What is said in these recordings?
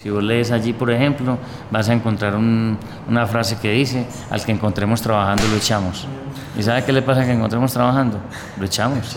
Si vos lees allí, por ejemplo, vas a encontrar una frase que dice, al que encontremos trabajando lo echamos. ¿Y sabe qué le pasa al que encontremos trabajando? Lo echamos.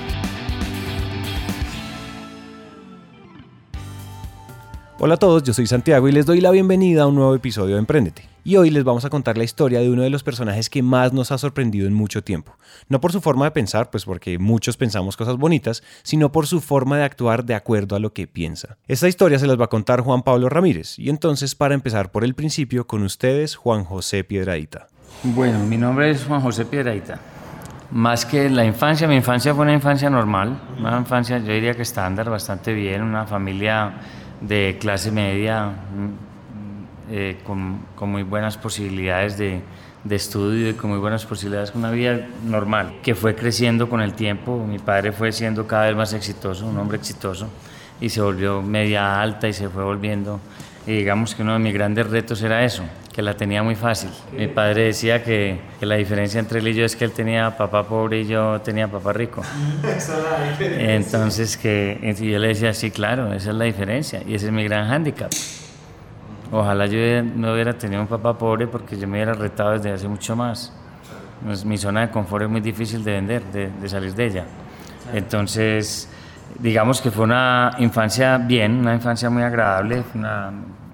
Hola a todos, yo soy Santiago y les doy la bienvenida a un nuevo episodio de Emprendete. Y hoy les vamos a contar la historia de uno de los personajes que más nos ha sorprendido en mucho tiempo. No por su forma de pensar, pues porque muchos pensamos cosas bonitas, sino por su forma de actuar de acuerdo a lo que piensa. Esta historia se las va a contar Juan Pablo Ramírez. Y entonces, para empezar por el principio, con ustedes, Juan José Piedradita. Bueno, mi nombre es Juan José Piedradita. Más que la infancia, mi infancia fue una infancia normal, una infancia yo diría que estándar, bastante bien, una familia de clase media mm, eh, con, muy buenas posibilidades de, estudio y con muy buenas posibilidades, con una vida normal, que fue creciendo con el tiempo. Mi padre fue siendo cada vez más exitoso, un hombre exitoso, y se volvió media alta y se fue volviendo. Y digamos que uno de mis grandes retos era eso, que la tenía muy fácil. Mi padre decía que, que, la diferencia entre él y yo es que él tenía papá pobre y yo tenía papá rico. Entonces que y yo le decía, sí, claro, esa es la diferencia y ese es mi gran hándicap. Ojalá yo no hubiera tenido un papá pobre porque yo me hubiera retado desde hace mucho más. Pues, mi zona de confort es muy difícil de vender, de, de salir de ella. Entonces, digamos que fue una infancia bien, una infancia muy agradable, una,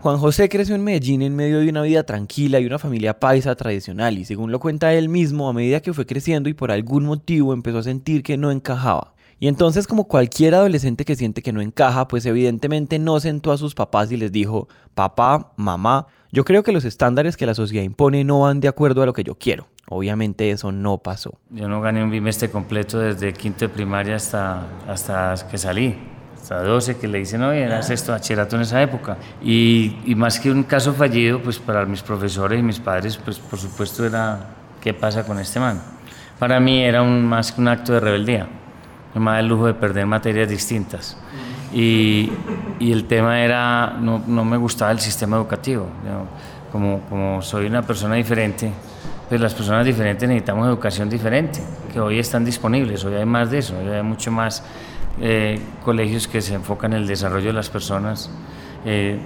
Juan José creció en Medellín en medio de una vida tranquila y una familia paisa tradicional y según lo cuenta él mismo, a medida que fue creciendo y por algún motivo empezó a sentir que no encajaba. Y entonces como cualquier adolescente que siente que no encaja, pues evidentemente no sentó a sus papás y les dijo, papá, mamá, yo creo que los estándares que la sociedad impone no van de acuerdo a lo que yo quiero. Obviamente eso no pasó. Yo no gané un bimestre completo desde quinto de primaria hasta, hasta que salí hasta 12 que le dicen, oye, era sexto bachillerato en esa época. Y, y, más que un caso fallido, pues para mis profesores y mis padres, pues por supuesto era, ¿qué pasa con este man? Para mí era un, más que un acto de rebeldía. Da el lujo de perder materias distintas. Y, y el tema era, no, no, me gustaba el sistema educativo. Como, como soy una persona diferente, pues las personas diferentes necesitamos educación diferente, que hoy están disponibles, hoy hay más de eso, hoy hay mucho más eh, colegios que se enfocan en el desarrollo de las personas, eh,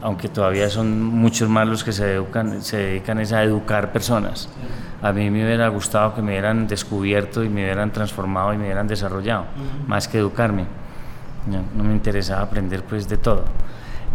aunque todavía son muchos más los que se, educan, se dedican a educar personas. A mí me hubiera gustado que me hubieran descubierto y me hubieran transformado y me hubieran desarrollado, más que educarme. No, me interesaba aprender pues de todo.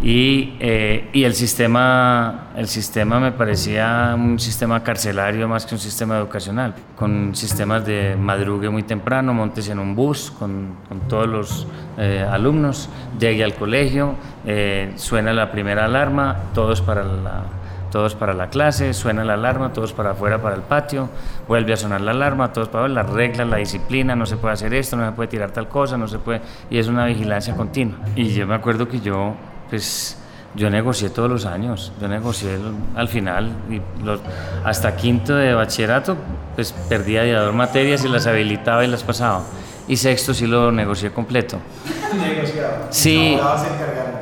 Y, eh, y, el, sistema, el sistema me parecía un sistema carcelario más que un sistema educacional, con sistemas de madrugue muy temprano, montes en un bus con, con todos los eh, alumnos, llegue al colegio, eh, suena la primera alarma, todos para la, todos para la clase, suena la alarma, todos para afuera para el patio, vuelve a sonar la alarma, todos para las reglas, la disciplina, no se puede hacer esto, no se puede tirar tal cosa, no se puede, y es una vigilancia continua. Y yo me acuerdo que yo pues yo negocié todos los años, yo negocié al final, y hasta quinto de bachillerato, pues perdía de dos materias y las habilitaba y las pasaba. Y sexto sí lo negocié completo. ¿Negociado? Sí,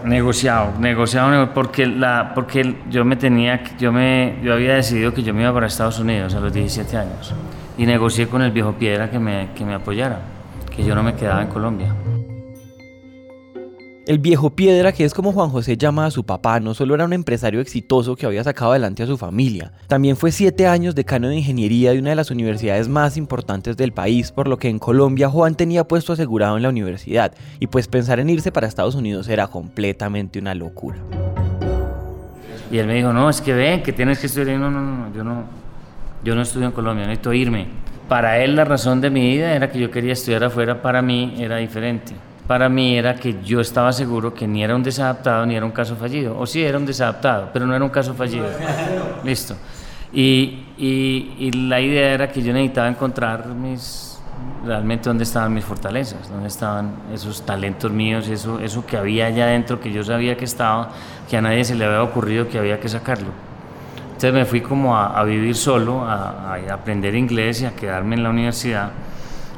negociado, negociado, porque, la, porque yo me tenía, yo, me, yo había decidido que yo me iba para Estados Unidos a los 17 años. Y negocié con el viejo Piedra que me, que me apoyara, que yo no me quedaba en Colombia. El viejo Piedra, que es como Juan José llama a su papá, no solo era un empresario exitoso que había sacado adelante a su familia, también fue siete años decano de ingeniería de una de las universidades más importantes del país, por lo que en Colombia Juan tenía puesto asegurado en la universidad, y pues pensar en irse para Estados Unidos era completamente una locura. Y él me dijo, no, es que ven, que tienes que estudiar. No, no, no, yo no, yo no estudio en Colombia, necesito irme. Para él la razón de mi vida era que yo quería estudiar afuera, para mí era diferente para mí era que yo estaba seguro que ni era un desadaptado ni era un caso fallido. O sí era un desadaptado, pero no era un caso fallido. Listo. Y, y, la idea era que yo necesitaba encontrar mis, realmente dónde estaban mis fortalezas, dónde estaban esos talentos míos, eso, eso que había allá adentro que yo sabía que estaba, que a nadie se le había ocurrido que había que sacarlo. Entonces me fui como a, vivir solo, a, aprender inglés y a quedarme en la universidad.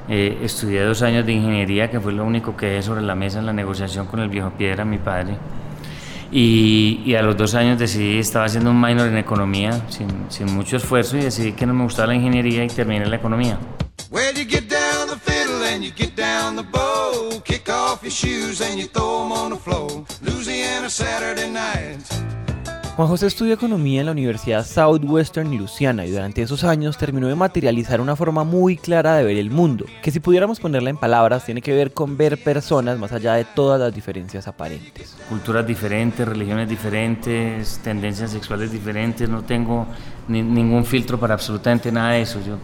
Eh, estudié dos años de ingeniería, que fue lo único que dejé sobre la mesa en la negociación con el viejo Piedra, mi padre. Y, y, a los dos años decidí, estaba haciendo un minor en economía, sin, sin mucho esfuerzo, y decidí que no me gustaba la ingeniería y terminé la economía. Louisiana Saturday nights. Juan José estudió economía en la Universidad Southwestern Louisiana y durante esos años terminó de materializar una forma muy clara de ver el mundo, que si pudiéramos ponerla en palabras tiene que ver con ver personas más allá de todas las diferencias aparentes. Culturas diferentes, religiones diferentes, tendencias sexuales diferentes, no tengo ningún filtro para absolutamente nada de eso. Yo,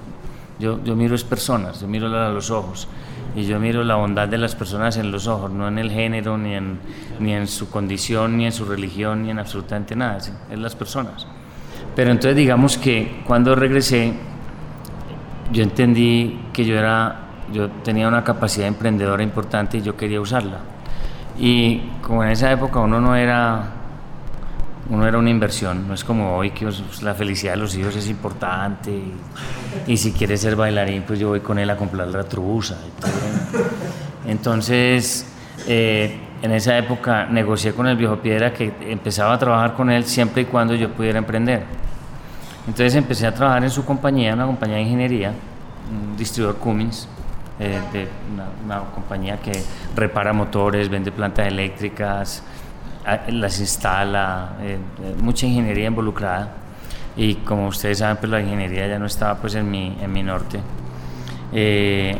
yo, yo miro es personas, yo miro a los ojos y yo miro la bondad de las personas en los ojos, no en el género, ni en, ni en su condición, ni en su religión, ni en absolutamente nada, es en las personas. Pero entonces digamos que cuando regresé, yo entendí que yo, era, yo tenía una capacidad emprendedora importante y yo quería usarla. Y como en esa época uno no era uno era una inversión, no es como hoy que la felicidad de los hijos es importante y, si quieres ser bailarín pues yo voy con él a comprar la truza. Entonces, eh, en esa época negocié con el viejo Piedra que empezaba a trabajar con él siempre y cuando yo pudiera emprender. Entonces empecé a trabajar en su compañía, una compañía de ingeniería, un distribuidor Cummins, eh, una compañía que repara motores, vende plantas eléctricas, las instala, eh, eh, mucha ingeniería involucrada y como ustedes saben pues la ingeniería ya no estaba pues en mi, en mi norte. Eh,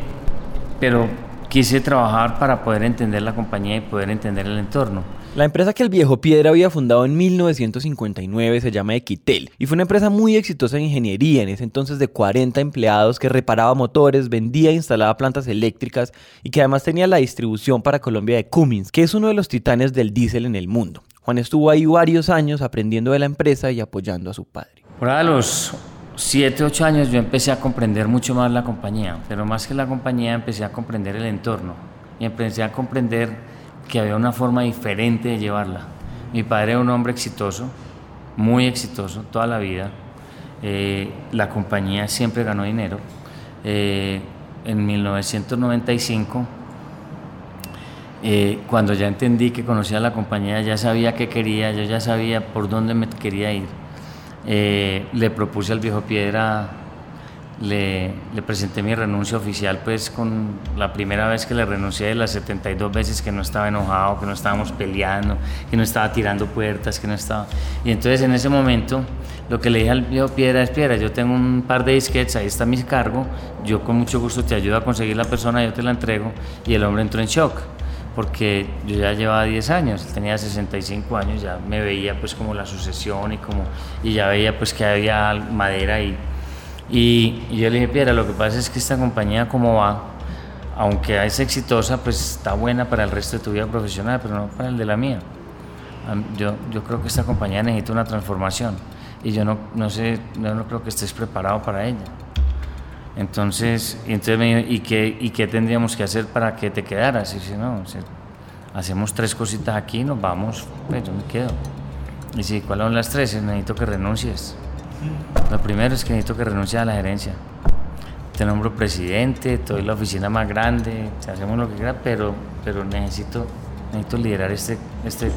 pero quise trabajar para poder entender la compañía y poder entender el entorno. La empresa que el viejo Piedra había fundado en 1959 se llama Equitel y fue una empresa muy exitosa en ingeniería, en ese entonces de 40 empleados que reparaba motores, vendía e instalaba plantas eléctricas y que además tenía la distribución para Colombia de Cummins, que es uno de los titanes del diésel en el mundo. Juan estuvo ahí varios años aprendiendo de la empresa y apoyando a su padre. Por a los 7, 8 años yo empecé a comprender mucho más la compañía, pero más que la compañía empecé a comprender el entorno y empecé a comprender que había una forma diferente de llevarla. Mi padre era un hombre exitoso, muy exitoso toda la vida. Eh, la compañía siempre ganó dinero. Eh, en 1995, eh, cuando ya entendí que conocía la compañía, ya sabía qué quería, yo ya sabía por dónde me quería ir. le propuse al viejo Piedra le, presenté mi renuncia oficial, pues con la primera vez que le renuncié de las 72 veces que no estaba enojado, que no estábamos peleando, que no estaba tirando puertas, que no estaba... Y entonces en ese momento lo que le dije al viejo Piedra es, Piedra, yo tengo un par de disquetes, ahí está mi cargo, yo con mucho gusto te ayudo a conseguir la persona, yo te la entrego. Y el hombre entró en shock porque yo ya llevaba 10 años, tenía 65 años, ya me veía pues como la sucesión y como y ya veía pues que había madera y y, yo le dije, Piedra, lo que pasa es que esta compañía como va, aunque es exitosa, pues está buena para el resto de tu vida profesional, pero no para el de la mía. Yo, yo creo que esta compañía necesita una transformación y yo no, no sé, yo no creo que estés preparado para ella. Entonces, entonces me dijo, ¿y qué, ¿y qué tendríamos que hacer para que te quedaras? Y si no, hacemos tres cositas aquí, nos vamos, pues yo me quedo. Y si, ¿cuáles son las tres? Necesito que renuncies. Lo primero es que necesito que renuncie a la gerencia. Te nombro presidente, te doy la oficina más grande, hacemos lo que quiera, pero, pero necesito, necesito liderar este, este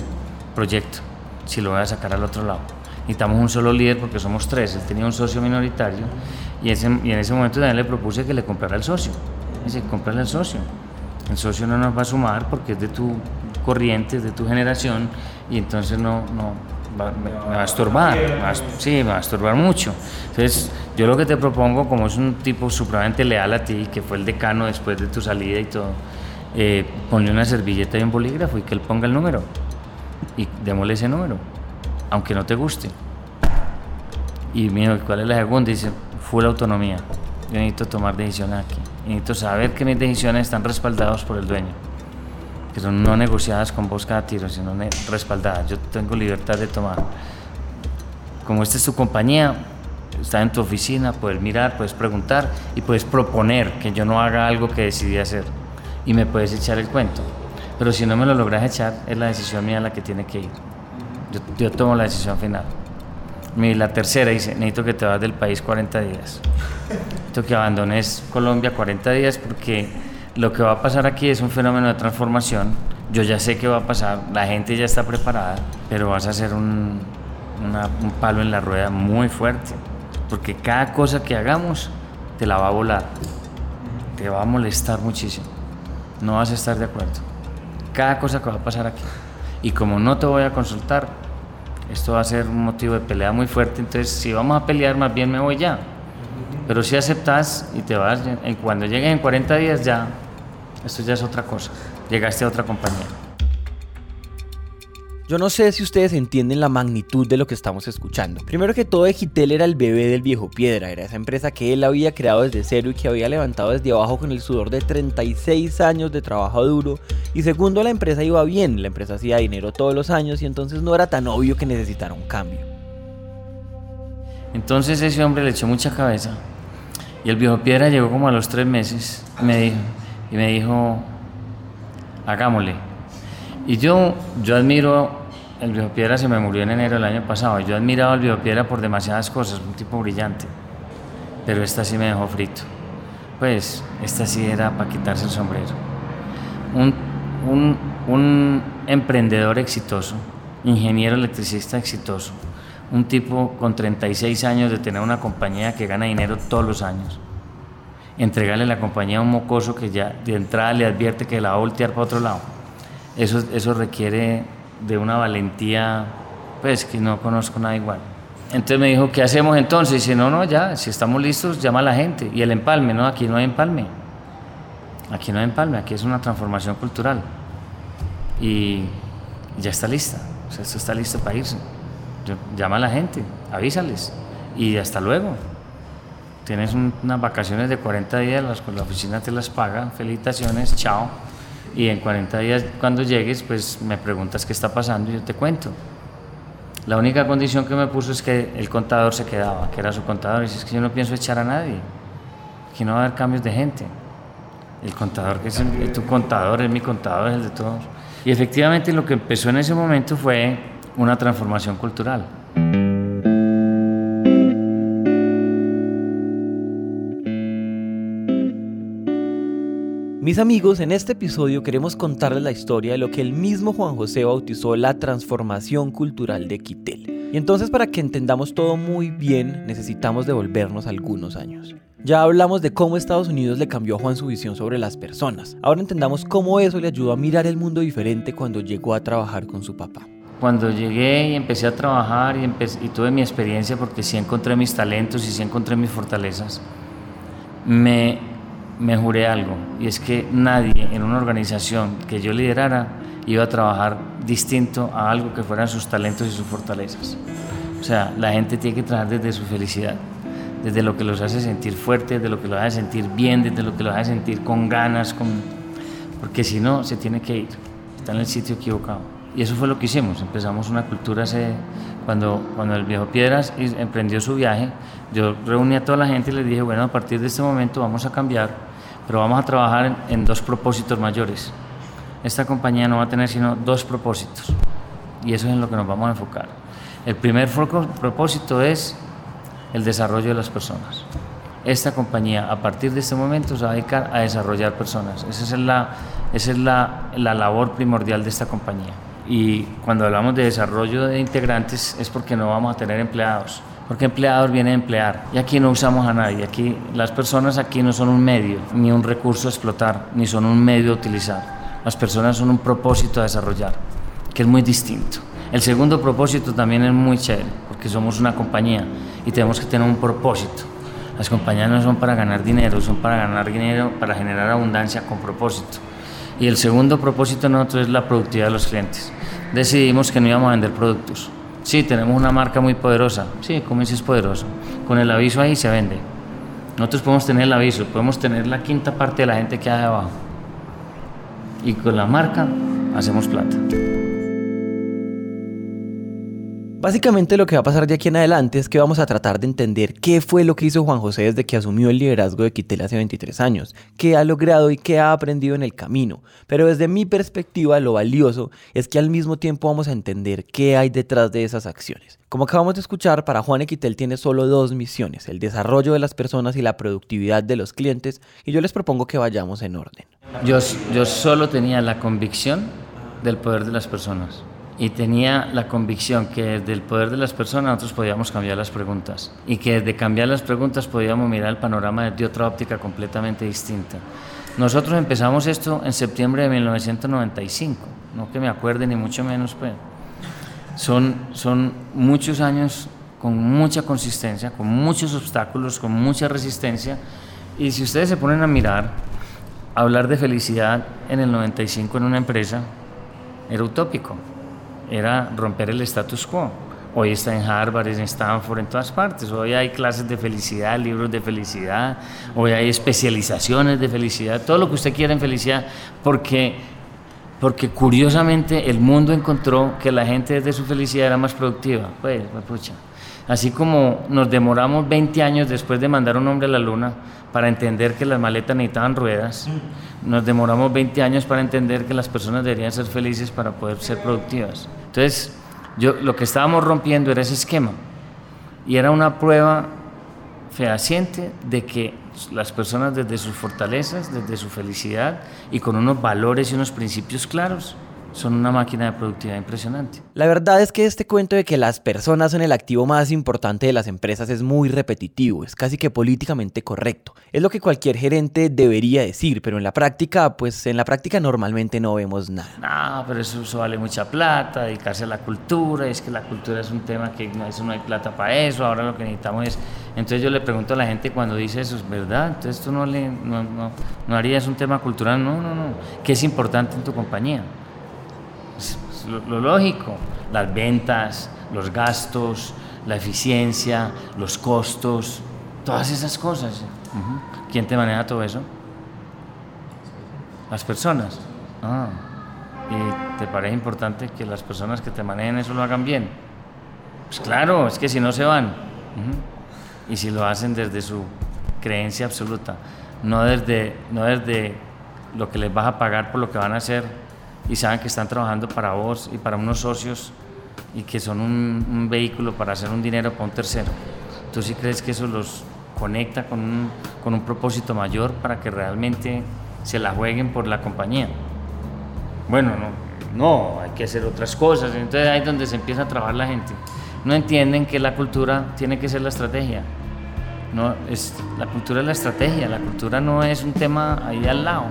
proyecto si lo voy a sacar al otro lado. Necesitamos un solo líder porque somos tres. Él tenía un socio minoritario y, ese, y en ese momento también le propuse que le comprara el socio. Dice, comprarle el socio. El socio no nos va a sumar porque es de tu corriente, es de tu generación y entonces no, no, me, va a estorbar, sí, me va a estorbar mucho. Entonces, yo lo que te propongo, como es un tipo supremamente leal a ti, que fue el decano después de tu salida y todo, eh, ponle una servilleta y un bolígrafo y que él ponga el número. Y démosle ese número, aunque no te guste. Y dijo, ¿cuál es la segunda? Dice, full autonomía. Yo necesito tomar decisiones aquí. Necesito saber que mis decisiones están respaldadas por el dueño que no negociadas con vos cada tiro, sino respaldadas. Yo tengo libertad de tomar. Como esta es tu compañía, estar en tu oficina, puedes mirar, puedes preguntar y puedes proponer que yo no haga algo que decidí hacer y me puedes echar el cuento. Pero si no me lo logras echar, es la decisión mía la que tiene que ir. Yo, tomo la decisión final. Mi, la tercera dice, necesito que te vas del país 40 días. Necesito que abandones Colombia 40 días porque lo que va a pasar aquí es un fenómeno de transformación. Yo ya sé qué va a pasar, la gente ya está preparada, pero vas a hacer un, una- un palo en la rueda muy fuerte. Porque cada cosa que hagamos te la va a volar, te va a molestar muchísimo. No vas a estar de acuerdo. Cada cosa que va a pasar aquí. Y como no te voy a consultar, esto va a ser un motivo de pelea muy fuerte. Entonces, si vamos a pelear, más bien me voy ya. Pero si aceptas y te vas, cuando llegues en 40 días ya, esto ya es otra cosa. Llegaste a otra compañía. Yo no sé si ustedes entienden la magnitud de lo que estamos escuchando. Primero que todo, Egitel era el bebé del viejo Piedra, era esa empresa que él había creado desde cero y que había levantado desde abajo con el sudor de 36 años de trabajo duro. Y segundo, la empresa iba bien, la empresa hacía dinero todos los años y entonces no era tan obvio que necesitara un cambio. Entonces ese hombre le echó mucha cabeza. Y el viejo Piedra llegó como a los tres meses y me dijo, y me dijo hagámosle. Y yo, yo admiro, el viejo Piedra se me murió en enero del año pasado, yo admiraba al viejo Piedra por demasiadas cosas, un tipo brillante, pero esta sí me dejó frito. Pues esta sí era para quitarse el sombrero. Un, un, un emprendedor exitoso, ingeniero electricista exitoso, un tipo con 36 años de tener una compañía que gana dinero todos los años. Entregarle la compañía a un mocoso que ya de entrada le advierte que la va a voltear para otro lado. Eso, eso requiere de una valentía, pues que no conozco nada igual. Entonces me dijo, ¿qué hacemos entonces? Y dice, no, no, ya, si estamos listos, llama a la gente. Y el empalme, no, aquí no hay empalme. Aquí no hay empalme, aquí es una transformación cultural. Y ya está lista, o sea, esto está listo para irse. Llama a la gente, avísales y hasta luego. Tienes un- unas vacaciones de 40 días, las, la oficina te las paga, felicitaciones, chao. Y en 40 días, cuando llegues, pues me preguntas qué está pasando y yo te cuento. La única condición que me puso es que el contador se quedaba, que era su contador. Y dice, es que yo no pienso echar a nadie. Aquí no va a haber cambios de gente. El contador, que es el- tu contador, es mi contador, es el de todos. Y efectivamente lo que empezó en ese momento fue una transformación cultural. Mis amigos, en este episodio queremos contarles la historia de lo que el mismo Juan José bautizó la transformación cultural de Quitel. Y entonces para que entendamos todo muy bien necesitamos devolvernos algunos años. Ya hablamos de cómo Estados Unidos le cambió a Juan su visión sobre las personas. Ahora entendamos cómo eso le ayudó a mirar el mundo diferente cuando llegó a trabajar con su papá. Cuando llegué y empecé a trabajar y, y tuve mi experiencia porque sí encontré mis talentos y sí encontré mis fortalezas, me, me juré algo y es que nadie en una organización que yo liderara iba a trabajar distinto a algo que fueran sus talentos y sus fortalezas. O sea, la gente tiene que trabajar desde su felicidad, desde lo que los hace sentir fuertes, desde lo que los hace sentir bien, desde lo que los hace sentir con ganas, con... porque si no, se tiene que ir, está en el sitio equivocado. Y eso fue lo que hicimos, empezamos una cultura hace, cuando, cuando el viejo Piedras emprendió su viaje, yo reuní a toda la gente y les dije, bueno, a partir de este momento vamos a cambiar, pero vamos a trabajar en, en dos propósitos mayores. Esta compañía no va a tener sino dos propósitos y eso es en lo que nos vamos a enfocar. El primer propósito es el desarrollo de las personas. Esta compañía a partir de este momento se va a dedicar a desarrollar personas. Esa es la, esa es la, la labor primordial de esta compañía. Y cuando hablamos de desarrollo de integrantes es porque no vamos a tener empleados. Porque empleador viene a emplear. Y aquí no usamos a nadie. Aquí las personas aquí no son un medio, ni un recurso a explotar, ni son un medio a utilizar. Las personas son un propósito a desarrollar, que es muy distinto. El segundo propósito también es muy chévere, porque somos una compañía y tenemos que tener un propósito. Las compañías no son para ganar dinero, son para ganar dinero, para generar abundancia con propósito. Y el segundo propósito de nosotros es la productividad de los clientes. Decidimos que no íbamos a vender productos. Sí, tenemos una marca muy poderosa. Sí, Comienzo es poderoso. Con el aviso ahí se vende. Nosotros podemos tener el aviso, podemos tener la quinta parte de la gente que hay abajo. Y con la marca hacemos plata. Básicamente lo que va a pasar de aquí en adelante es que vamos a tratar de entender qué fue lo que hizo Juan José desde que asumió el liderazgo de Quitel hace 23 años, qué ha logrado y qué ha aprendido en el camino. Pero desde mi perspectiva lo valioso es que al mismo tiempo vamos a entender qué hay detrás de esas acciones. Como acabamos de escuchar, para Juan Equitel tiene solo dos misiones, el desarrollo de las personas y la productividad de los clientes, y yo les propongo que vayamos en orden. Yo, yo solo tenía la convicción del poder de las personas y tenía la convicción que desde el poder de las personas nosotros podíamos cambiar las preguntas y que desde cambiar las preguntas podíamos mirar el panorama desde otra óptica completamente distinta. Nosotros empezamos esto en septiembre de 1995, no que me acuerde ni mucho menos, pues. Son, son muchos años con mucha consistencia, con muchos obstáculos, con mucha resistencia. Y si ustedes se ponen a mirar, hablar de felicidad en el 95 en una empresa era utópico era romper el status quo. Hoy está en Harvard, en Stanford, en todas partes. Hoy hay clases de felicidad, libros de felicidad, hoy hay especializaciones de felicidad, todo lo que usted quiera en felicidad, porque, porque curiosamente el mundo encontró que la gente desde su felicidad era más productiva. Pues, pucha. Así como nos demoramos 20 años después de mandar un hombre a la luna para entender que las maletas necesitaban ruedas, nos demoramos 20 años para entender que las personas deberían ser felices para poder ser productivas. Entonces, yo, lo que estábamos rompiendo era ese esquema. Y era una prueba fehaciente de que las personas desde sus fortalezas, desde su felicidad y con unos valores y unos principios claros, son una máquina de productividad impresionante. La verdad es que este cuento de que las personas son el activo más importante de las empresas es muy repetitivo, es casi que políticamente correcto. Es lo que cualquier gerente debería decir, pero en la práctica, pues en la práctica normalmente no vemos nada. No, pero eso, vale mucha plata, dedicarse a la cultura, es que la cultura es un tema que no, eso no hay plata para eso, ahora lo que necesitamos es... Entonces yo le pregunto a la gente cuando dice eso, ¿es verdad? Entonces tú no, le, no, no, no harías un tema cultural, no, no, no. ¿Qué es importante en tu compañía? Lo, lógico, las ventas, los gastos, la eficiencia, los costos, todas esas cosas. ¿Quién te maneja todo eso? Las personas. Ah. ¿Y te parece importante que las personas que te manejen eso lo hagan bien? Pues claro, es que si no se van. Y si lo hacen desde su creencia absoluta, no desde, no desde lo que les vas a pagar por lo que van a hacer, y saben que están trabajando para vos y para unos socios y que son un, vehículo para hacer un dinero para un tercero. ¿Tú sí crees que eso los conecta con un, con un propósito mayor para que realmente se la jueguen por la compañía? Bueno, no, no, hay que hacer otras cosas. Entonces ahí es donde se empieza a trabajar la gente. No entienden que la cultura tiene que ser la estrategia. No, es, la cultura es la estrategia, la cultura no es un tema ahí al lado.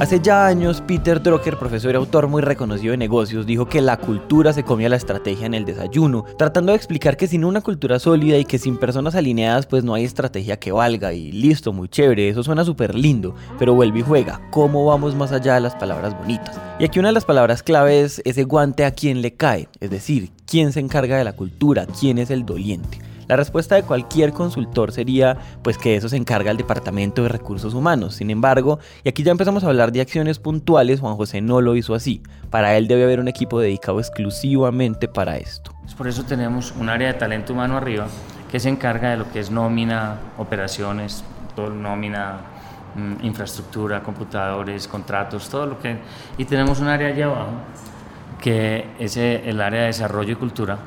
Hace ya años, Peter Drucker, profesor y autor muy reconocido de negocios, dijo que la cultura se comía la estrategia en el desayuno, tratando de explicar que sin una cultura sólida y que sin personas alineadas, pues no hay estrategia que valga. Y listo, muy chévere, eso suena súper lindo, pero vuelve y juega. ¿Cómo vamos más allá de las palabras bonitas? Y aquí una de las palabras clave es ese guante a quien le cae, es decir, quién se encarga de la cultura, quién es el doliente. La respuesta de cualquier consultor sería pues que eso se encarga el Departamento de Recursos Humanos. Sin embargo, y aquí ya empezamos a hablar de acciones puntuales, Juan José no lo hizo así. Para él debe haber un equipo dedicado exclusivamente para esto. Por eso tenemos un área de talento humano arriba que se encarga de lo que es nómina, operaciones, todo nómina, mm, infraestructura, computadores, contratos, todo lo que... Y tenemos un área allá abajo que es el área de desarrollo y cultura,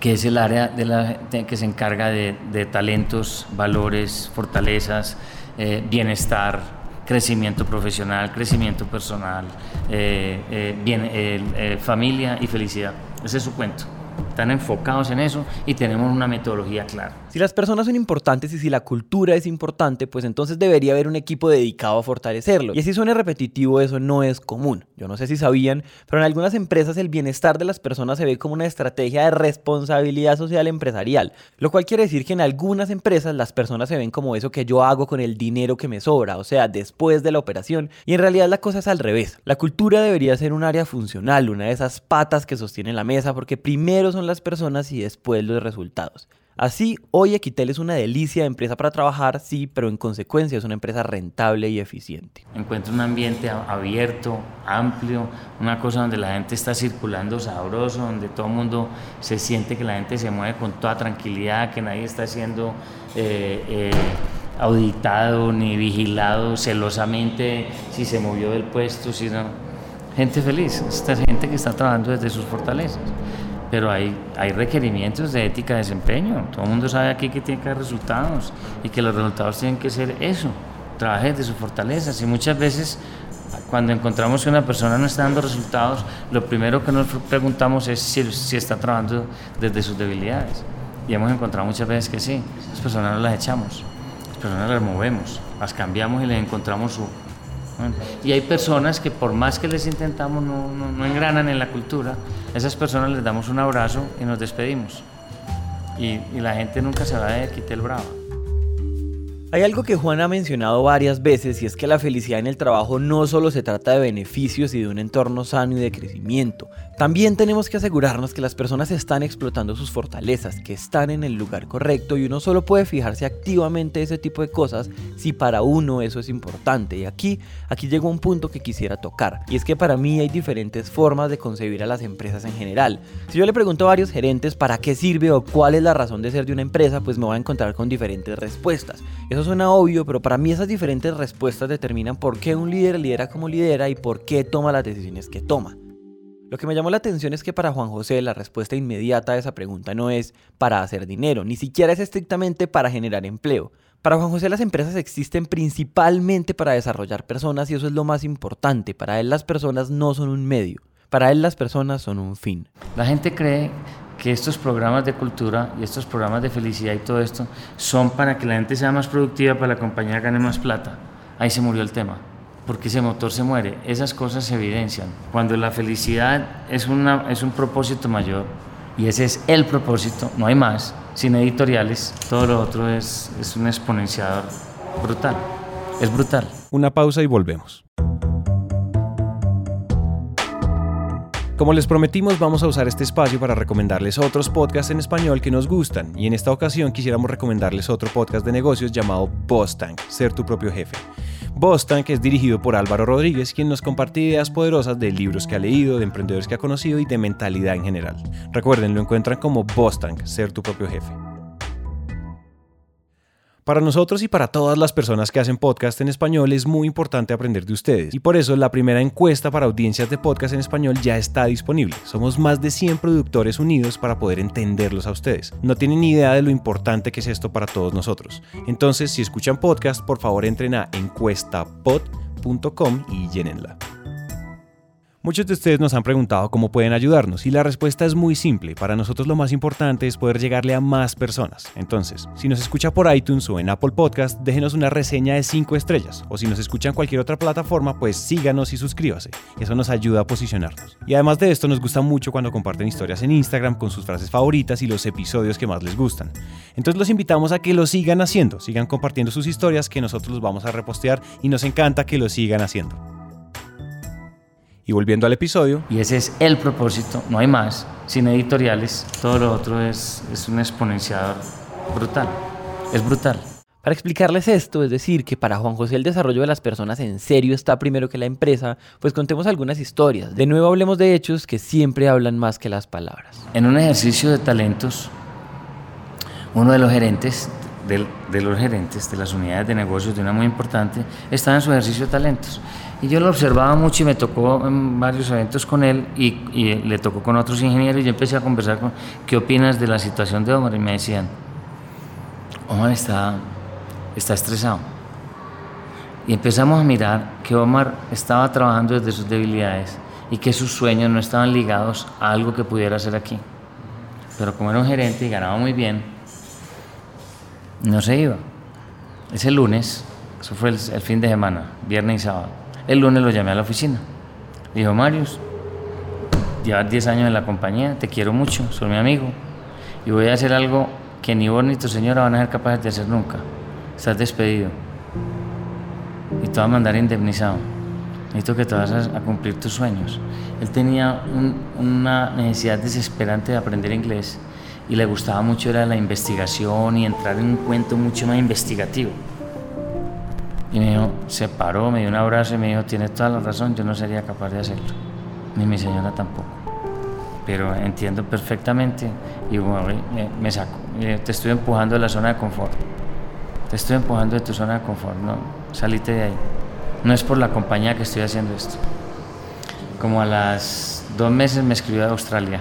que es el área de la, que se encarga de, talentos, valores, fortalezas, eh, bienestar, crecimiento profesional, crecimiento personal, eh, eh, familia y felicidad. Ese es su cuento están enfocados en eso y tenemos una metodología clara. Si las personas son importantes y si la cultura es importante, pues entonces debería haber un equipo dedicado a fortalecerlo. Y así suena repetitivo, eso no es común. Yo no sé si sabían, pero en algunas empresas el bienestar de las personas se ve como una estrategia de responsabilidad social empresarial, lo cual quiere decir que en algunas empresas las personas se ven como eso que yo hago con el dinero que me sobra, o sea, después de la operación, y en realidad la cosa es al revés. La cultura debería ser un área funcional, una de esas patas que sostienen la mesa, porque primero son las personas y después los resultados. Así, hoy Equitel es una delicia de empresa para trabajar, sí, pero en consecuencia es una empresa rentable y eficiente. Encuentro un ambiente abierto, amplio, una cosa donde la gente está circulando sabroso, donde todo el mundo se siente que la gente se mueve con toda tranquilidad, que nadie está siendo eh, eh, auditado ni vigilado celosamente si se movió del puesto, si Gente feliz, esta gente que está trabajando desde sus fortalezas pero hay, hay requerimientos de ética de desempeño. Todo el mundo sabe aquí que tiene que haber resultados y que los resultados tienen que ser eso, trabaje de sus fortalezas. Y muchas veces cuando encontramos que una persona no está dando resultados, lo primero que nos preguntamos es si, si está trabajando desde sus debilidades. Y hemos encontrado muchas veces que sí, las personas no las echamos, las personas las movemos, las cambiamos y les encontramos su, y hay personas que por más que les intentamos no, no, engranan en la cultura, esas personas les damos un abrazo y nos despedimos. Y, la gente nunca se va de Quitel Brava. Hay algo que Juan ha mencionado varias veces y es que la felicidad en el trabajo no solo se trata de beneficios y de un entorno sano y de crecimiento. También tenemos que asegurarnos que las personas están explotando sus fortalezas, que están en el lugar correcto y uno solo puede fijarse activamente ese tipo de cosas si para uno eso es importante. Y aquí, aquí llegó un punto que quisiera tocar y es que para mí hay diferentes formas de concebir a las empresas en general. Si yo le pregunto a varios gerentes para qué sirve o cuál es la razón de ser de una empresa, pues me voy a encontrar con diferentes respuestas suena obvio, pero para mí esas diferentes respuestas determinan por qué un líder lidera como lidera y por qué toma las decisiones que toma. Lo que me llamó la atención es que para Juan José la respuesta inmediata a esa pregunta no es para hacer dinero, ni siquiera es estrictamente para generar empleo. Para Juan José las empresas existen principalmente para desarrollar personas y eso es lo más importante. Para él las personas no son un medio, para él las personas son un fin. La gente cree que estos programas de cultura y estos programas de felicidad y todo esto son para que la gente sea más productiva, para la compañía gane más plata. Ahí se murió el tema, porque ese motor se muere. Esas cosas se evidencian. Cuando la felicidad es, una, es un propósito mayor, y ese es el propósito, no hay más, sin editoriales, todo lo otro es, es un exponenciador brutal. Es brutal. Una pausa y volvemos. Como les prometimos, vamos a usar este espacio para recomendarles otros podcasts en español que nos gustan y en esta ocasión quisiéramos recomendarles otro podcast de negocios llamado Boss Tank, Ser tu propio jefe. Boss Tank es dirigido por Álvaro Rodríguez, quien nos comparte ideas poderosas de libros que ha leído, de emprendedores que ha conocido y de mentalidad en general. Recuerden, lo encuentran como Boss Tank, Ser tu propio jefe. Para nosotros y para todas las personas que hacen podcast en español es muy importante aprender de ustedes y por eso la primera encuesta para audiencias de podcast en español ya está disponible. Somos más de 100 productores unidos para poder entenderlos a ustedes. No tienen ni idea de lo importante que es esto para todos nosotros. Entonces, si escuchan podcast, por favor entren a encuestapod.com y llénenla. Muchos de ustedes nos han preguntado cómo pueden ayudarnos y la respuesta es muy simple. Para nosotros lo más importante es poder llegarle a más personas. Entonces, si nos escucha por iTunes o en Apple Podcast, déjenos una reseña de 5 estrellas. O si nos escucha en cualquier otra plataforma, pues síganos y suscríbase. Eso nos ayuda a posicionarnos. Y además de esto, nos gusta mucho cuando comparten historias en Instagram con sus frases favoritas y los episodios que más les gustan. Entonces los invitamos a que lo sigan haciendo, sigan compartiendo sus historias que nosotros los vamos a repostear y nos encanta que lo sigan haciendo. Y volviendo al episodio. Y ese es el propósito, no hay más. Sin editoriales, todo lo otro es, es un exponenciador brutal. Es brutal. Para explicarles esto, es decir, que para Juan José el desarrollo de las personas en serio está primero que la empresa, pues contemos algunas historias. De nuevo hablemos de hechos que siempre hablan más que las palabras. En un ejercicio de talentos, uno de los gerentes, de, de los gerentes de las unidades de negocios de una muy importante, estaba en su ejercicio de talentos y yo lo observaba mucho y me tocó en varios eventos con él y, le tocó con otros ingenieros y yo empecé a conversar con, ¿qué opinas de la situación de Omar? Y me decían, Omar está, está estresado. Y empezamos a mirar que Omar estaba trabajando desde sus debilidades y que sus sueños no estaban ligados a algo que pudiera hacer aquí. Pero como era un gerente y ganaba muy bien, no se iba. Ese lunes, eso fue el fin de semana, viernes y sábado el lunes lo llamé a la oficina. Dijo, Marius, llevas 10 años en la compañía, te quiero mucho, soy mi amigo, y voy a hacer algo que ni vos ni tu señora van a ser capaces de hacer nunca. Estás despedido. Y te vas a mandar indemnizado. Necesito que te vas a, cumplir tus sueños. Él tenía una necesidad desesperante de aprender inglés y le gustaba mucho era la investigación y entrar en un cuento mucho más investigativo. Y me dijo, se paró, me dio un abrazo y me dijo, tienes toda la razón, yo no sería capaz de hacerlo, ni mi señora tampoco. Pero entiendo perfectamente y bueno, me, me te estoy empujando de la zona de confort, te estoy empujando de tu zona de confort, no, salite de ahí. No es por la compañía que estoy haciendo esto. Como a las dos meses me escribió de Australia,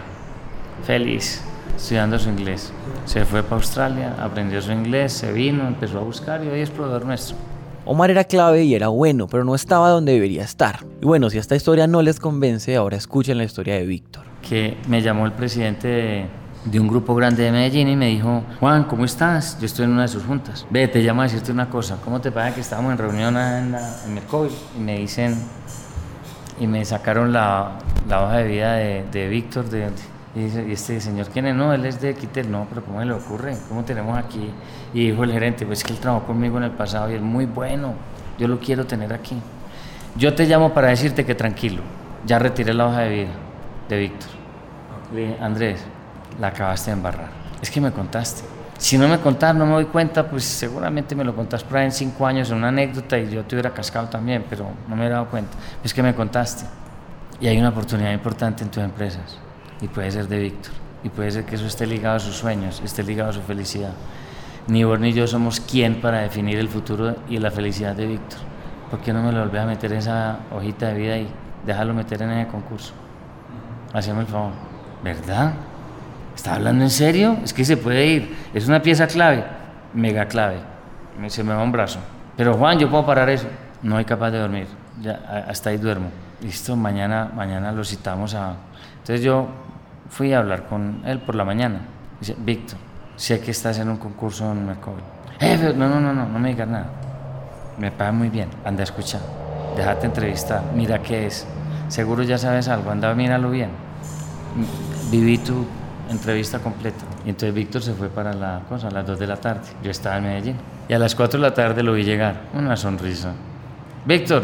feliz, estudiando su inglés. Se fue para Australia, aprendió su inglés, se vino, empezó a buscar y hoy es proveedor nuestro. Omar era clave y era bueno, pero no estaba donde debería estar. Y bueno, si esta historia no les convence, ahora escuchen la historia de Víctor. Que me llamó el presidente de, un grupo grande de Medellín y me dijo, Juan, ¿cómo estás? Yo estoy en una de sus juntas. Ve, te llamo a decirte una cosa. ¿Cómo te parece que estábamos en reunión en, la, en? Y me dicen, y me sacaron la, la hoja de vida de, de Víctor, de, y, dice, este señor quién es? No, él es de Quitel. No, pero ¿cómo le ocurre? ¿Cómo tenemos aquí? Y dijo el gerente, pues que él trabajó conmigo en el pasado y es muy bueno. Yo lo quiero tener aquí. Yo te llamo para decirte que tranquilo, ya retiré la hoja de vida de Víctor. Le dije, Andrés, la acabaste de embarrar. Es que me contaste. Si no me contas, no me doy cuenta, pues seguramente me lo contás por ahí en cinco años en una anécdota y yo te hubiera cascado también, pero no me he dado cuenta. Es que me contaste. Y hay una oportunidad importante en tus empresas y puede ser de Víctor. Y puede ser que eso esté ligado a sus sueños, esté ligado a su felicidad. Ni vos ni yo somos quien para definir el futuro y la felicidad de Víctor. ¿Por qué no me lo volvés a meter esa hojita de vida ahí? Déjalo meter en ese concurso. Haceme el favor. ¿Verdad? ¿Está hablando en serio? Es que se puede ir. Es una pieza clave, mega clave. Se me va un brazo. Pero Juan, yo puedo parar eso. No hay capaz de dormir. Ya, hasta ahí duermo. Listo, mañana, mañana lo citamos a... Entonces yo fui a hablar con él por la mañana. Dice, Víctor, sé que estás en un concurso en Mercovil. Eh, no, no, no, no, no me digas nada. Me paga muy bien, anda a escuchar. Déjate entrevistar, mira qué es. Seguro ya sabes algo, anda, míralo bien. Viví tu entrevista completa. Y entonces Víctor se fue para la cosa a las 2 de la tarde. Yo estaba en Medellín. Y a las 4 de la tarde lo vi llegar. Una sonrisa. Víctor,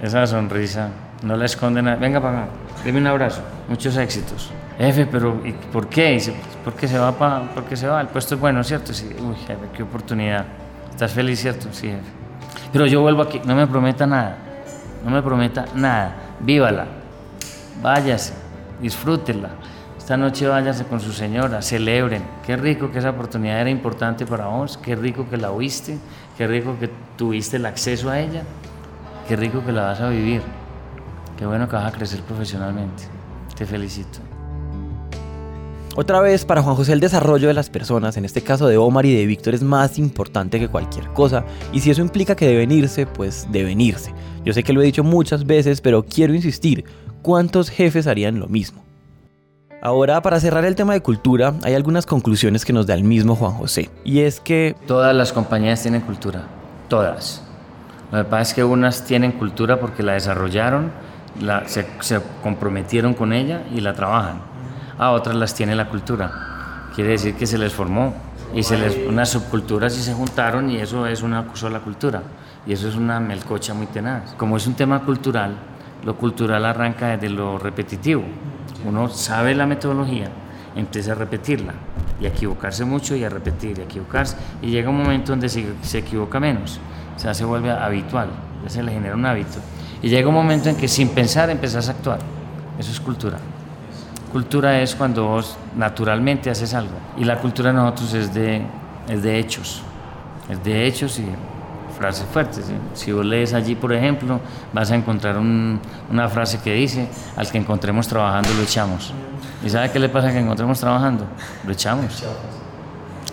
esa sonrisa, no la esconden. Venga para acá, dime un abrazo. Muchos éxitos. Jefe, pero ¿y ¿por qué? Dice, porque se va para, porque se va. El puesto es bueno, ¿cierto? Sí. Uy, jefe, qué oportunidad. ¿Estás feliz, cierto? Sí, jefe. Pero yo vuelvo aquí. No me prometa nada. No me prometa nada. Vívala. Váyase. Disfrútela. Esta noche váyase con su señora. Celebren. Qué rico que esa oportunidad era importante para vos. Qué rico que la oíste. Qué rico que tuviste el acceso a ella. Qué rico que la vas a vivir. Qué bueno que vas a crecer profesionalmente. Te felicito. Otra vez, para Juan José el desarrollo de las personas, en este caso de Omar y de Víctor, es más importante que cualquier cosa, y si eso implica que deben irse, pues deben irse. Yo sé que lo he dicho muchas veces, pero quiero insistir, ¿cuántos jefes harían lo mismo? Ahora, para cerrar el tema de cultura, hay algunas conclusiones que nos da el mismo Juan José, y es que... Todas las compañías tienen cultura, todas. Lo que pasa es que unas tienen cultura porque la desarrollaron, la, se, se comprometieron con ella y la trabajan a otras las tiene la cultura. Quiere decir que se les formó y se les, unas subculturas y se juntaron y eso es una sola cultura. Y eso es una melcocha muy tenaz. Como es un tema cultural, lo cultural arranca desde lo repetitivo. Uno sabe la metodología, empieza a repetirla y a equivocarse mucho y a repetir y a equivocarse. Y llega un momento donde se, se equivoca menos, o sea, se vuelve habitual, ya se le genera un hábito. Y llega un momento en que sin pensar empezás a actuar. Eso es cultura. Cultura es cuando vos naturalmente haces algo. Y la cultura de nosotros es de, es de hechos. Es de hechos y frases fuertes. Si vos lees allí, por ejemplo, vas a encontrar un, una frase que dice, al que encontremos trabajando lo echamos. ¿Y sabe qué le pasa al que encontremos trabajando? Lo echamos.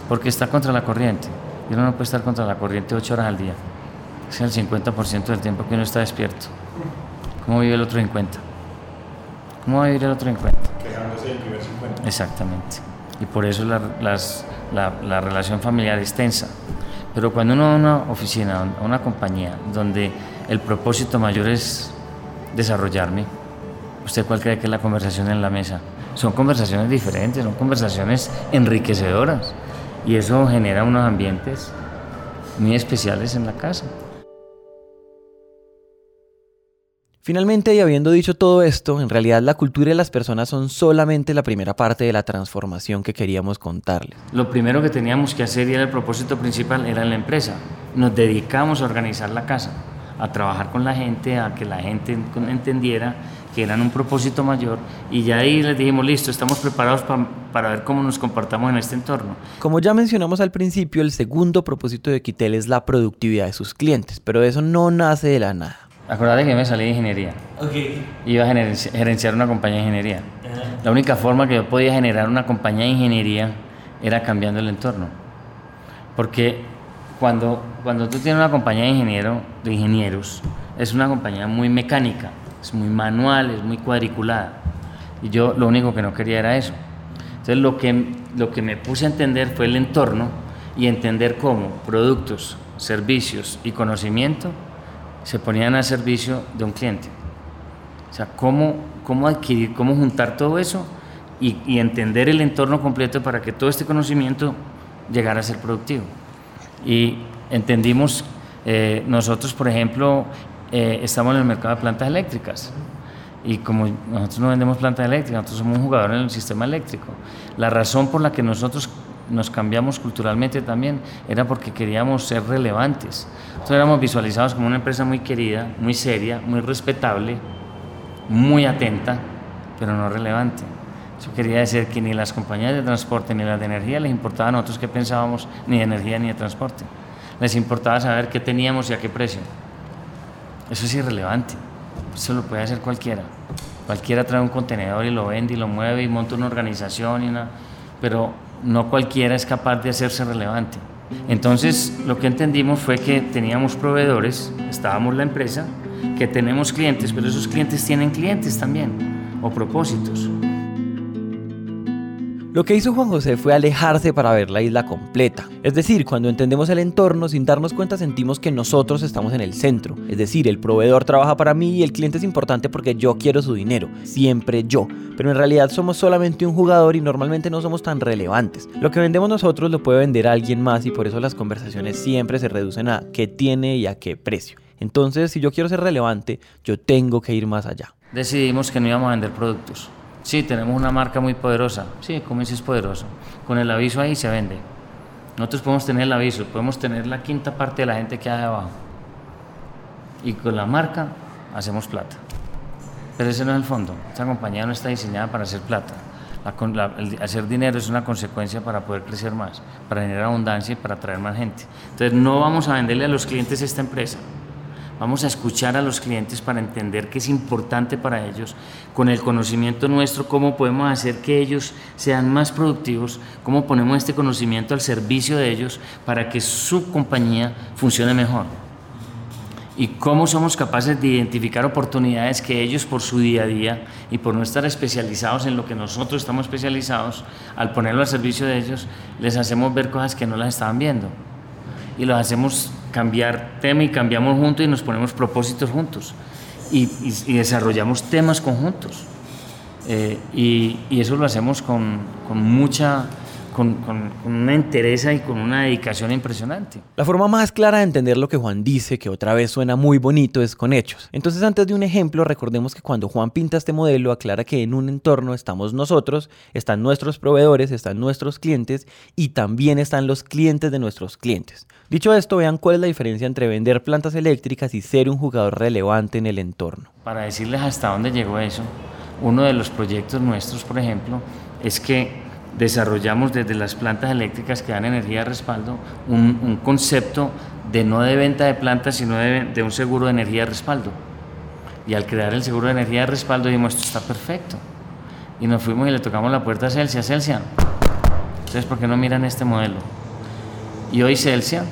Porque está contra la corriente. Y uno no puede estar contra la corriente ocho horas al día. Es el 50% del tiempo que uno está despierto. ¿Cómo vive el otro 50? ¿Cómo vivir el otro 50? Exactamente. Y por eso la, las, la, la, relación familiar es tensa. Pero cuando uno va a una oficina, a una compañía, donde el propósito mayor es desarrollarme, ¿usted cuál cree que es la conversación en la mesa? Son conversaciones diferentes, son conversaciones enriquecedoras. Y eso genera unos ambientes muy especiales en la casa. Finalmente, y habiendo dicho todo esto, en realidad la cultura y las personas son solamente la primera parte de la transformación que queríamos contarles. Lo primero que teníamos que hacer y era el propósito principal era la empresa. Nos dedicamos a organizar la casa, a trabajar con la gente, a que la gente entendiera que eran un propósito mayor y ya ahí les dijimos, listo, estamos preparados para ver cómo nos comportamos en este entorno. Como ya mencionamos al principio, el segundo propósito de Quitel es la productividad de sus clientes, pero eso no nace de la nada. Acordate que me salí de ingeniería. Okay. Iba a gerenciar una compañía de ingeniería. La única forma que yo podía generar una compañía de ingeniería era cambiando el entorno. Porque cuando, cuando tú tienes una compañía de, ingeniero, de ingenieros, es una compañía muy mecánica, es muy manual, es muy cuadriculada. Y yo lo único que no quería era eso. Entonces lo que, lo que me puse a entender fue el entorno y entender cómo productos, servicios y conocimiento se ponían al servicio de un cliente. O sea, cómo, cómo adquirir, cómo juntar todo eso y, entender el entorno completo para que todo este conocimiento llegara a ser productivo. Y entendimos, eh, nosotros, por ejemplo, eh, estamos en el mercado de plantas eléctricas. Y como nosotros no vendemos plantas eléctricas, nosotros somos un jugador en el sistema eléctrico. La razón por la que nosotros nos cambiamos culturalmente también era porque queríamos ser relevantes. Nosotros éramos visualizados como una empresa muy querida, muy seria, muy respetable, muy atenta, pero no relevante. Eso quería decir que ni las compañías de transporte ni las de energía les importaba a nosotros qué pensábamos ni de energía ni de transporte. Les importaba saber qué teníamos y a qué precio. Eso es irrelevante. Eso lo puede hacer cualquiera. Cualquiera trae un contenedor y lo vende y lo mueve y monta una organización y una... Pero no cualquiera es capaz de hacerse relevante. Entonces lo que entendimos fue que teníamos proveedores, estábamos la empresa, que tenemos clientes, pero esos clientes tienen clientes también, o propósitos. Lo que hizo Juan José fue alejarse para ver la isla completa. Es decir, cuando entendemos el entorno, sin darnos cuenta sentimos que nosotros estamos en el centro. Es decir, el proveedor trabaja para mí y el cliente es importante porque yo quiero su dinero. Siempre yo. Pero en realidad somos solamente un jugador y normalmente no somos tan relevantes. Lo que vendemos nosotros lo puede vender alguien más y por eso las conversaciones siempre se reducen a qué tiene y a qué precio. Entonces, si yo quiero ser relevante, yo tengo que ir más allá. Decidimos que no íbamos a vender productos Sí, tenemos una marca muy poderosa. Sí, como es poderoso. Con el aviso ahí se vende. Nosotros podemos tener el aviso, podemos tener la quinta parte de la gente que hay abajo. Y con la marca hacemos plata. Pero ese no es el fondo. Esta compañía no está diseñada para hacer plata. hacer dinero es una consecuencia para poder crecer más, para generar abundancia y para atraer más gente. Entonces no vamos a venderle a los clientes esta empresa. Vamos a escuchar a los clientes para entender qué es importante para ellos, con el conocimiento nuestro, cómo podemos hacer que ellos sean más productivos, cómo ponemos este conocimiento al servicio de ellos para que su compañía funcione mejor. Y cómo somos capaces de identificar oportunidades que ellos por su día a día y por no estar especializados en lo que nosotros estamos especializados, al ponerlo al servicio de ellos, les hacemos ver cosas que no las estaban viendo. Y los hacemos cambiar tema y cambiamos juntos y nos ponemos propósitos juntos y, desarrollamos temas conjuntos. Eh, y, eso lo hacemos con, con mucha con, con, una entereza y con una dedicación impresionante. La forma más clara de entender lo que Juan dice, que otra vez suena muy bonito, es con hechos. Entonces, antes de un ejemplo, recordemos que cuando Juan pinta este modelo, aclara que en un entorno estamos nosotros, están nuestros proveedores, están nuestros clientes y también están los clientes de nuestros clientes. Dicho esto, vean cuál es la diferencia entre vender plantas eléctricas y ser un jugador relevante en el entorno. Para decirles hasta dónde llegó eso, uno de los proyectos nuestros, por ejemplo, es que desarrollamos desde las plantas eléctricas que dan energía de respaldo un, concepto de no de venta de plantas, sino de, un seguro de energía de respaldo. Y al crear el seguro de energía de respaldo dijimos, esto está perfecto. Y nos fuimos y le tocamos la puerta a Celsia, Celsia, entonces ¿por qué no miran este modelo? Y hoy Celsia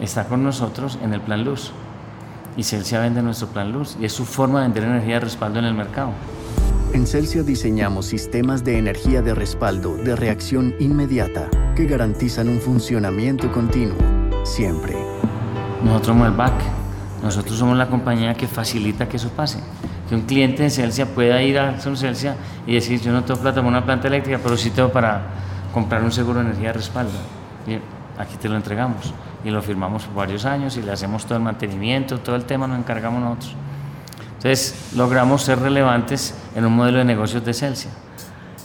está con nosotros en el plan luz. Y Celsia vende nuestro plan luz y es su forma de vender energía de respaldo en el mercado. En Celsia diseñamos sistemas de energía de respaldo de reacción inmediata que garantizan un funcionamiento continuo, siempre. Nosotros somos el back, nosotros somos la compañía que facilita que eso pase. Que un cliente de Celsia pueda ir a Celsia y decir, yo no tengo plata para una planta eléctrica, pero sí tengo para comprar un seguro de energía de respaldo. Y aquí te lo entregamos y lo firmamos por varios años y le hacemos todo el mantenimiento, todo el tema lo encargamos nosotros. Entonces logramos ser relevantes en un modelo de negocios de Celsia.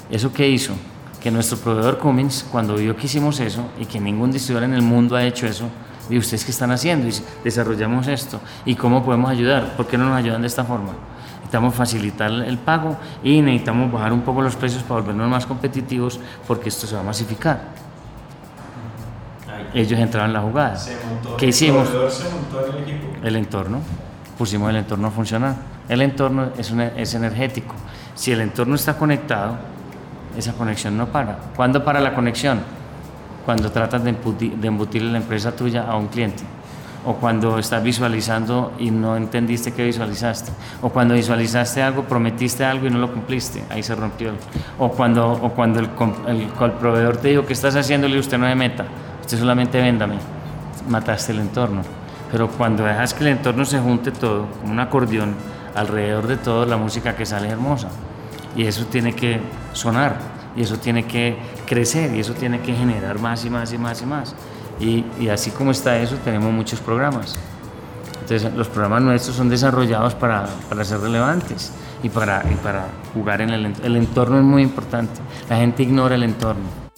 ¿Eso qué hizo? Que nuestro proveedor Cummins, cuando vio que hicimos eso y que ningún distribuidor en el mundo ha hecho eso, ¿y ustedes qué están haciendo? Y desarrollamos esto. ¿Y cómo podemos ayudar? ¿Por qué no nos ayudan de esta forma? Necesitamos facilitar el pago y necesitamos bajar un poco los precios para volvernos más competitivos porque esto se va a masificar. Ellos entraron en la jugada. ¿Qué hicimos? el entorno. Pusimos el entorno a funcionar. El entorno es, es energético. Si el entorno está conectado, esa conexión no para. ¿Cuándo para la conexión? Cuando tratas de, embutir, embutirle la empresa tuya a un cliente o cuando estás visualizando y no entendiste qué visualizaste, o cuando visualizaste algo, prometiste algo y no lo cumpliste, ahí se rompió, o cuando, o cuando el, el, proveedor te dijo, ¿qué estás haciéndole? Usted no me meta, usted solamente véndame, mataste el entorno. Pero cuando dejas que el entorno se junte todo, como un acordeón, alrededor de todo, la música que sale hermosa. Y eso tiene que sonar, y eso tiene que crecer, y eso tiene que generar más y más y más y más. Y, así como está eso, tenemos muchos programas. Entonces, los programas nuestros son desarrollados para, para ser relevantes y para, y para jugar en el, el entorno es muy importante. La gente ignora el entorno.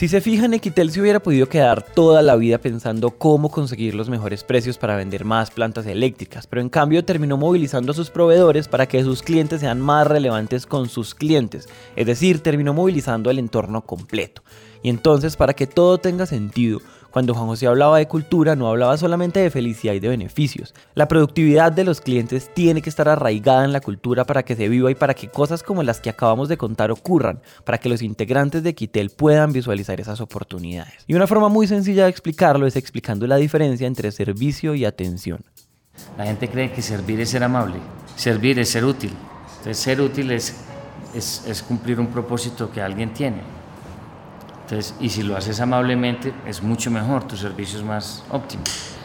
Si se fijan, Equitel se hubiera podido quedar toda la vida pensando cómo conseguir los mejores precios para vender más plantas eléctricas, pero en cambio terminó movilizando a sus proveedores para que sus clientes sean más relevantes con sus clientes, es decir, terminó movilizando el entorno completo. Y entonces, para que todo tenga sentido, cuando Juan José hablaba de cultura, no hablaba solamente de felicidad y de beneficios. La productividad de los clientes tiene que estar arraigada en la cultura para que se viva y para que cosas como las que acabamos de contar ocurran, para que los integrantes de Quitel puedan visualizar esas oportunidades. Y una forma muy sencilla de explicarlo es explicando la diferencia entre servicio y atención. La gente cree que servir es ser amable, servir es ser útil. Entonces, ser útil es, es, es cumplir un propósito que alguien tiene y si lo haces amablemente, es mucho mejor, tu servicio es más óptimo.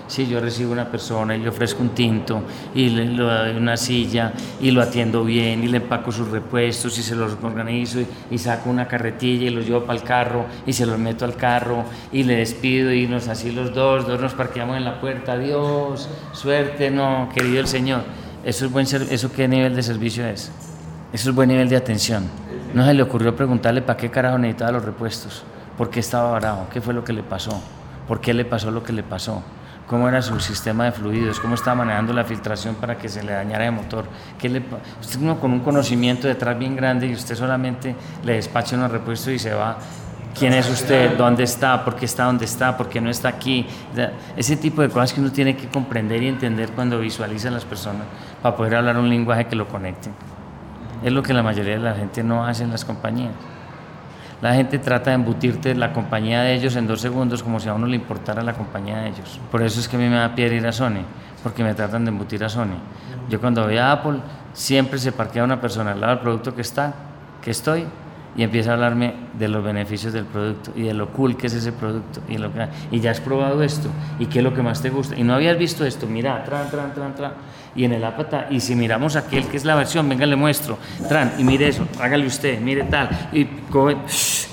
Si yo recibo una persona y le ofrezco un tinto y le, doy una silla y lo atiendo bien y le empaco sus repuestos y se los organizo y, saco una carretilla y los llevo para el carro y se los meto al carro y le despido y nos así los dos, dos nos parqueamos en la puerta, adiós, suerte, no, querido el Señor. Eso es buen eso qué nivel de servicio es. Eso es buen nivel de atención. No se le ocurrió preguntarle para qué carajo necesitaba los repuestos. ¿Por qué estaba bravo? ¿Qué fue lo que le pasó? ¿Por qué le pasó lo que le pasó? ¿Cómo era su sistema de fluidos? ¿Cómo estaba manejando la filtración para que se le dañara el motor? ¿Qué le usted uno con un conocimiento detrás bien grande y usted solamente le despacha unos repuestos y se va. ¿Quién es usted? ¿Dónde está? ¿Por qué está donde está? ¿Por qué no está aquí? Ese tipo de cosas que uno tiene que comprender y entender cuando visualiza a las personas para poder hablar un lenguaje que lo conecte. Es lo que la mayoría de la gente no hace en las compañías. La gente trata de embutirte la compañía de ellos en dos segundos como si a uno le importara la compañía de ellos. Por eso es que a mí me da piedra ir a Sony, porque me tratan de embutir a Sony. Yo cuando voy a Apple, siempre se parquea una persona al lado del producto que está, que estoy, y empieza a hablarme de los beneficios del producto y de lo cool que es ese producto y, lo que, y ya has probado esto y qué es lo que más te gusta y no habías visto esto, mira, tran, tran, tran, tran y en el apata y si miramos aquel que es la versión, venga le muestro, tran y mire eso, hágale usted, mire tal y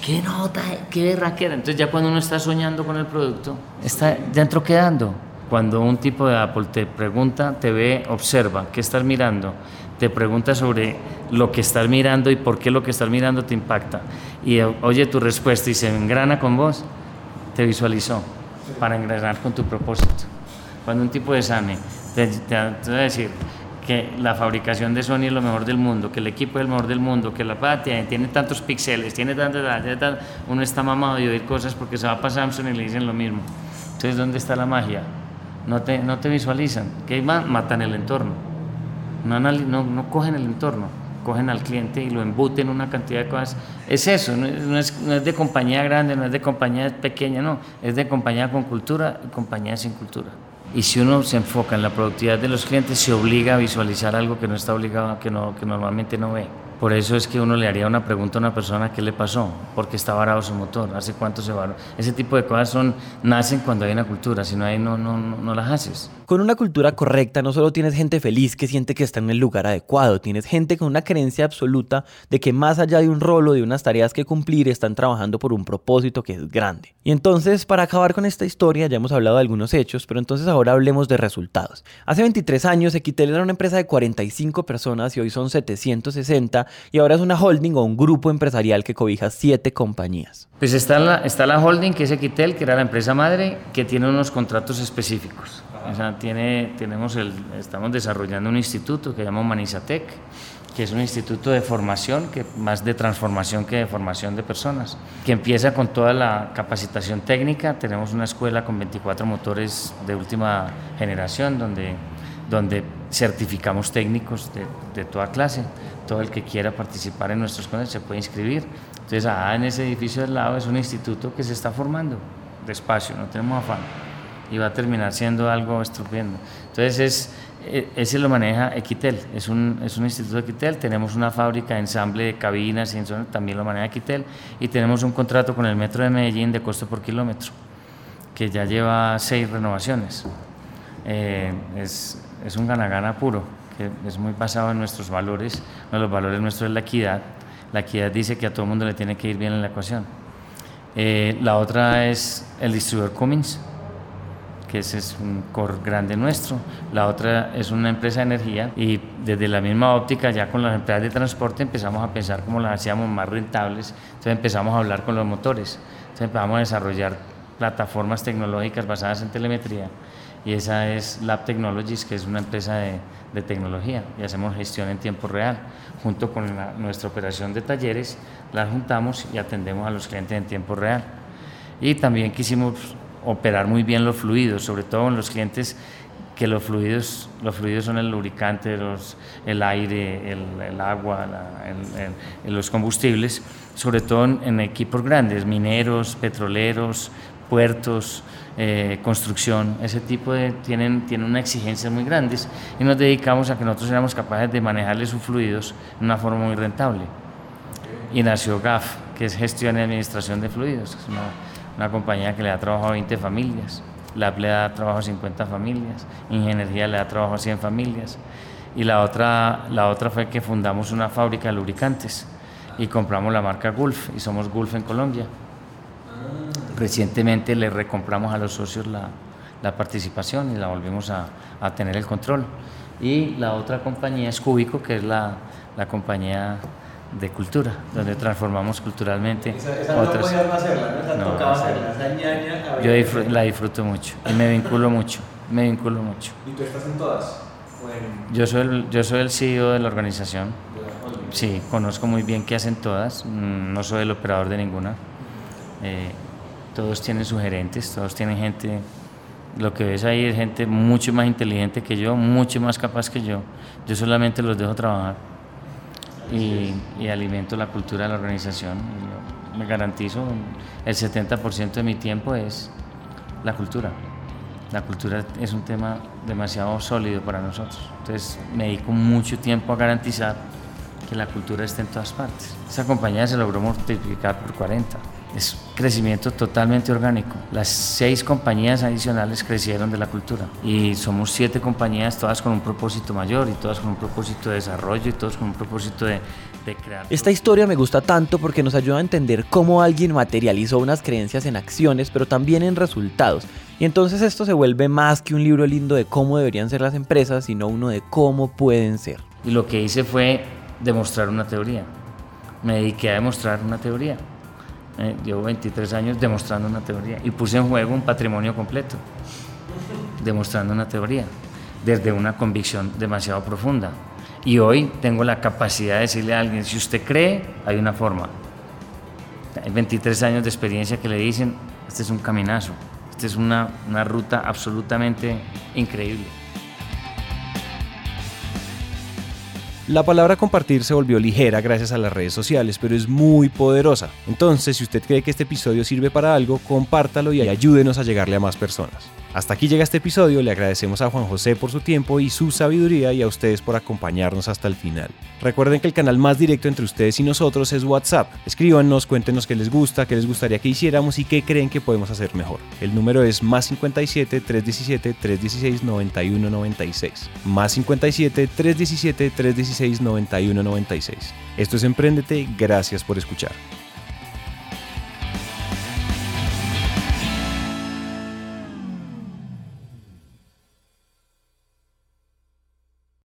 qué nota, qué berraquera, entonces ya cuando uno está soñando con el producto, está dentro quedando. Cuando un tipo de Apple te pregunta, te ve, observa, ¿qué estás mirando? Te pregunta sobre lo que estás mirando y por qué lo que estás mirando te impacta. Y oye tu respuesta y se engrana con vos, te visualizó para engranar con tu propósito. Cuando un tipo de SAME te, te, va a decir que la fabricación de Sony es lo mejor del mundo, que el equipo es el mejor del mundo, que la patria tiene tantos píxeles, tiene tantas, uno está mamado de oír cosas porque se va para Samsung y le dicen lo mismo. Entonces, ¿dónde está la magia? No te, no te visualizan. ¿Qué Matan el entorno no, no, cogen el entorno, cogen al cliente y lo embuten una cantidad de cosas. Es eso, no es, no es, de compañía grande, no es de compañía pequeña, no, es de compañía con cultura y compañía sin cultura. Y si uno se enfoca en la productividad de los clientes, se obliga a visualizar algo que no está obligado, que, no, que normalmente no ve. Por eso es que uno le haría una pregunta a una persona, ¿qué le pasó? ¿Por qué está varado su motor? ¿Hace cuánto se varó? Ese tipo de cosas son, nacen cuando hay una cultura, si no hay, no, no, no, las haces. Con una cultura correcta no solo tienes gente feliz que siente que está en el lugar adecuado, tienes gente con una creencia absoluta de que más allá de un rol o de unas tareas que cumplir están trabajando por un propósito que es grande. Y entonces, para acabar con esta historia, ya hemos hablado de algunos hechos, pero entonces ahora hablemos de resultados. Hace 23 años, Equitel era una empresa de 45 personas y hoy son 760 y ahora es una holding o un grupo empresarial que cobija 7 compañías. Pues está la, está la holding, que es Equitel, que era la empresa madre, que tiene unos contratos específicos. O sea, tiene, tenemos el, estamos desarrollando un instituto que llamamos Manizatec, que es un instituto de formación, que más de transformación que de formación de personas, que empieza con toda la capacitación técnica. Tenemos una escuela con 24 motores de última generación, donde, donde certificamos técnicos de, de toda clase. Todo el que quiera participar en nuestros cursos se puede inscribir. Entonces, ah, en ese edificio del lado es un instituto que se está formando despacio, no tenemos afán y va a terminar siendo algo estupendo. Entonces, es, e, ese lo maneja Equitel, es un, es un instituto de Equitel, tenemos una fábrica de ensamble de cabinas y también lo maneja Equitel y tenemos un contrato con el Metro de Medellín de costo por kilómetro, que ya lleva seis renovaciones. Eh, es, es un gana-gana puro, es muy basado en nuestros valores, uno de los valores nuestros es la equidad, la equidad dice que a todo el mundo le tiene que ir bien en la ecuación. Eh, la otra es el distribuidor Cummins, que ese es un core grande nuestro. La otra es una empresa de energía y desde la misma óptica ya con las empresas de transporte empezamos a pensar cómo las hacíamos más rentables. Entonces empezamos a hablar con los motores. Entonces empezamos a desarrollar plataformas tecnológicas basadas en telemetría y esa es Lab Technologies, que es una empresa de, de tecnología y hacemos gestión en tiempo real. Junto con la, nuestra operación de talleres, la juntamos y atendemos a los clientes en tiempo real. Y también quisimos operar muy bien los fluidos, sobre todo en los clientes que los fluidos, los fluidos son el lubricante, los, el aire, el, el agua, la, el, el, los combustibles, sobre todo en, en, equipos grandes, mineros, petroleros, puertos, eh, construcción, ese tipo de, tienen, tienen unas exigencias muy grandes y nos dedicamos a que nosotros éramos capaces de manejarles sus fluidos de una forma muy rentable. Y nació GAF, que es Gestión y Administración de Fluidos, es una, una compañía que le da trabajo a 20 familias. LAB le da trabajo a 50 familias, Ingeniería le da trabajo a 100 familias. Y la otra, la otra fue que fundamos una fábrica de lubricantes y compramos la marca Gulf y somos Gulf en Colombia. Recientemente le recompramos a los socios la, la participación y la volvimos a, a, tener el control. Y la otra compañía es Cúbico, que es la, la compañía de cultura, donde transformamos culturalmente esa, esa otras. No hacerla, ¿no? Esa no, tocaba hacerla, esa ñaña, Yo disfr la disfruto mucho y me vinculo mucho, me vinculo mucho. ¿Y tú estás en todas? Bueno. Yo, soy el, yo soy el CEO de la organización. ¿De sí, conozco muy bien qué hacen todas, no soy el operador de ninguna. Eh, todos tienen sugerentes, todos tienen gente, lo que ves ahí es gente mucho más inteligente que yo, mucho más capaz que yo. Yo solamente los dejo trabajar y, y alimento la cultura de la organización. Y yo me garantizo, el 70% de mi tiempo es la cultura. La cultura es un tema demasiado sólido para nosotros. Entonces me dedico mucho tiempo a garantizar que la cultura esté en todas partes. Esa compañía se logró multiplicar por 40 es crecimiento totalmente orgánico. Las seis compañías adicionales crecieron de la cultura y somos siete compañías, todas con un propósito mayor y todas con un propósito de desarrollo y todas con un propósito de, de crear. Esta historia me gusta tanto porque nos ayuda a entender cómo alguien materializó unas creencias en acciones, pero también en resultados. Y entonces esto se vuelve más que un libro lindo de cómo deberían ser las empresas, sino uno de cómo pueden ser. Y lo que hice fue demostrar una teoría. Me dediqué a demostrar una teoría. Eh, llevo 23 años demostrando una teoría y puse en juego un patrimonio completo, demostrando una teoría, desde una convicción demasiado profunda. Y hoy tengo la capacidad de decirle a alguien, si usted cree, hay una forma. Hay 23 años de experiencia que le dicen, este es un caminazo, esta es una, una ruta absolutamente increíble. La palabra compartir se volvió ligera gracias a las redes sociales, pero es muy poderosa. Entonces, si usted cree que este episodio sirve para algo, compártalo y ayúdenos a llegarle a más personas. Hasta aquí llega este episodio, le agradecemos a Juan José por su tiempo y su sabiduría y a ustedes por acompañarnos hasta el final. Recuerden que el canal más directo entre ustedes y nosotros es WhatsApp. Escríbanos, cuéntenos qué les gusta, qué les gustaría que hiciéramos y qué creen que podemos hacer mejor. El número es más 57 317 316 9196. Más 57 317 316 9196. Esto es Emprendete, gracias por escuchar.